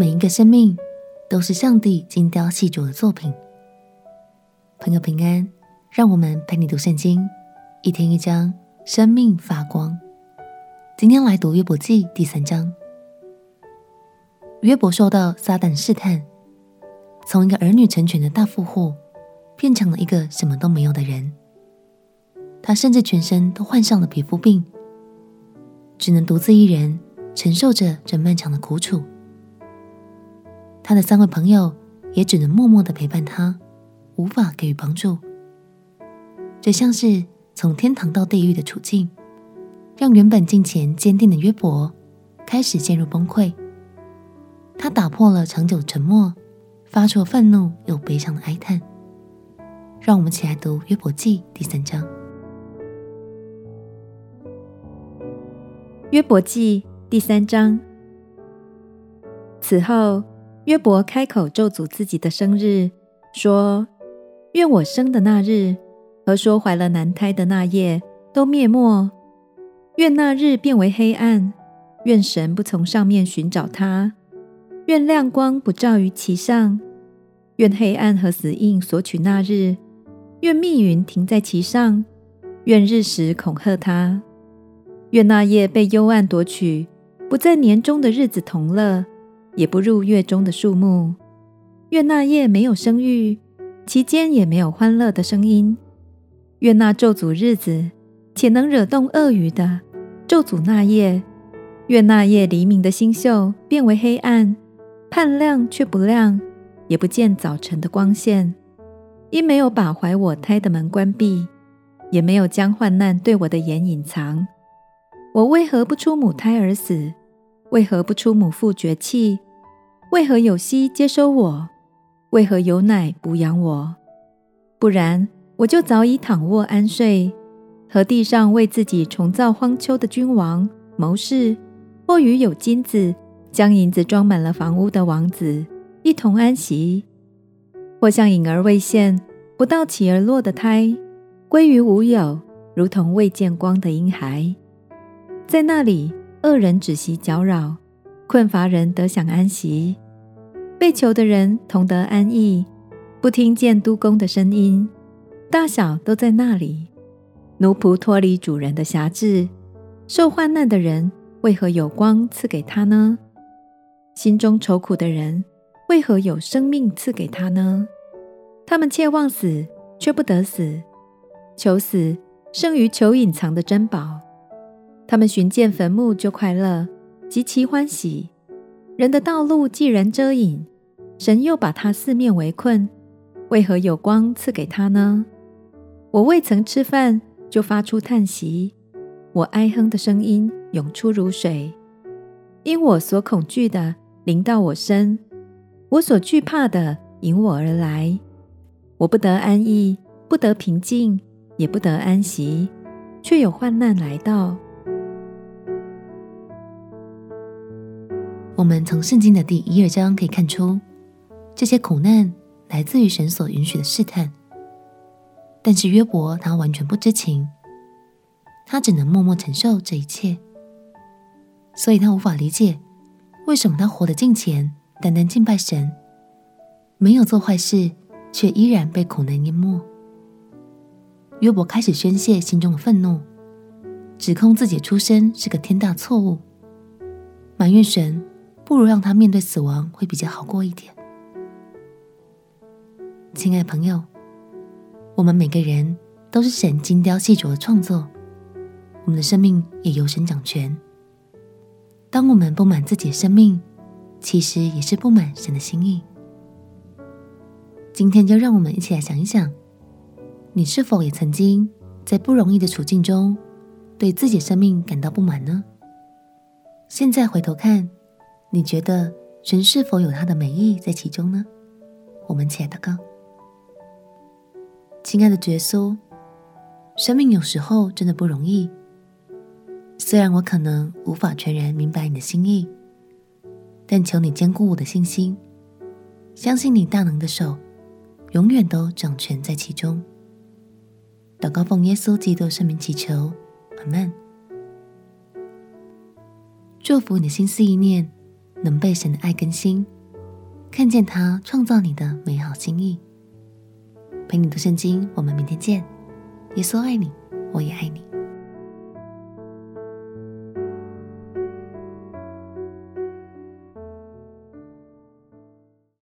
每一个生命都是上帝精雕细琢的作品。朋友平安，让我们陪你读圣经，一天一章，生命发光。今天来读约伯记第三章。约伯受到撒旦试探，从一个儿女成群的大富户，变成了一个什么都没有的人。他甚至全身都患上了皮肤病，只能独自一人承受着这漫长的苦楚。他的三位朋友也只能默默的陪伴他，无法给予帮助。这像是从天堂到地狱的处境，让原本敬虔坚定的约伯开始陷入崩溃。他打破了长久沉默，发出了愤怒又悲伤的哀叹。让我们一起来读约伯记第三章。约伯记第三章。此后，约伯开口咒诅自己的生日，说：“愿我生的那日和说怀了男胎的那夜都灭没；愿那日变为黑暗；愿神不从上面寻找他；愿亮光不照于其上；愿黑暗和死印索取那日；愿密云停在其上；愿日食恐吓他。”愿那夜被幽暗夺取，不在年中的日子同乐，也不入月中的树木。愿那夜没有生育，其间也没有欢乐的声音。愿那咒诅日子且能惹动鳄鱼的咒诅那夜。愿那夜黎明的星宿变为黑暗，盼亮却不亮，也不见早晨的光线。因没有把怀我胎的门关闭，也没有将患难对我的眼隐藏。我为何不出母胎而死？为何不出母腹绝气？为何有息接收我？为何有奶哺养我？不然，我就早已躺卧安睡，和地上为自己重造荒丘的君王、谋士，或与有金子、将银子装满了房屋的王子一同安息，或像隐而未现、不到期而落的胎，归于无有，如同未见光的婴孩。在那里，恶人只息搅扰，困乏人得享安息，被囚的人同得安逸，不听见督工的声音，大小都在那里。奴仆脱离主人的辖制，受患难的人为何有光赐给他呢？心中愁苦的人为何有生命赐给他呢？他们切望死，却不得死；求死胜于求隐藏的珍宝。他们寻见坟墓就快乐，极其欢喜。人的道路既然遮隐，神又把他四面围困，为何有光赐给他呢？我未曾吃饭，就发出叹息；我哀哼的声音涌出如水，因我所恐惧的临到我身，我所惧怕的引我而来。我不得安逸，不得平静，也不得安息，却有患难来到。我们从圣经的第一二章可以看出，这些苦难来自于神所允许的试探。但是约伯他完全不知情，他只能默默承受这一切，所以他无法理解为什么他活得敬虔，单单敬拜神，没有做坏事，却依然被苦难淹没。约伯开始宣泄心中的愤怒，指控自己出生是个天大错误，埋怨神。不如让他面对死亡会比较好过一点。亲爱朋友，我们每个人都是神精雕细琢的创作，我们的生命也由神掌权。当我们不满自己的生命，其实也是不满神的心意。今天就让我们一起来想一想，你是否也曾经在不容易的处境中，对自己生命感到不满呢？现在回头看。你觉得神是否有他的美意在其中呢？我们起来祷告。亲爱的耶稣，生命有时候真的不容易。虽然我可能无法全然明白你的心意，但求你坚固我的信心，相信你大能的手永远都掌权在其中。祷告奉耶稣基督圣名祈求，阿门。祝福你的心思意念。能被神的爱更新，看见他创造你的美好心意。陪你读圣经，我们明天见。耶稣爱你，我也爱你。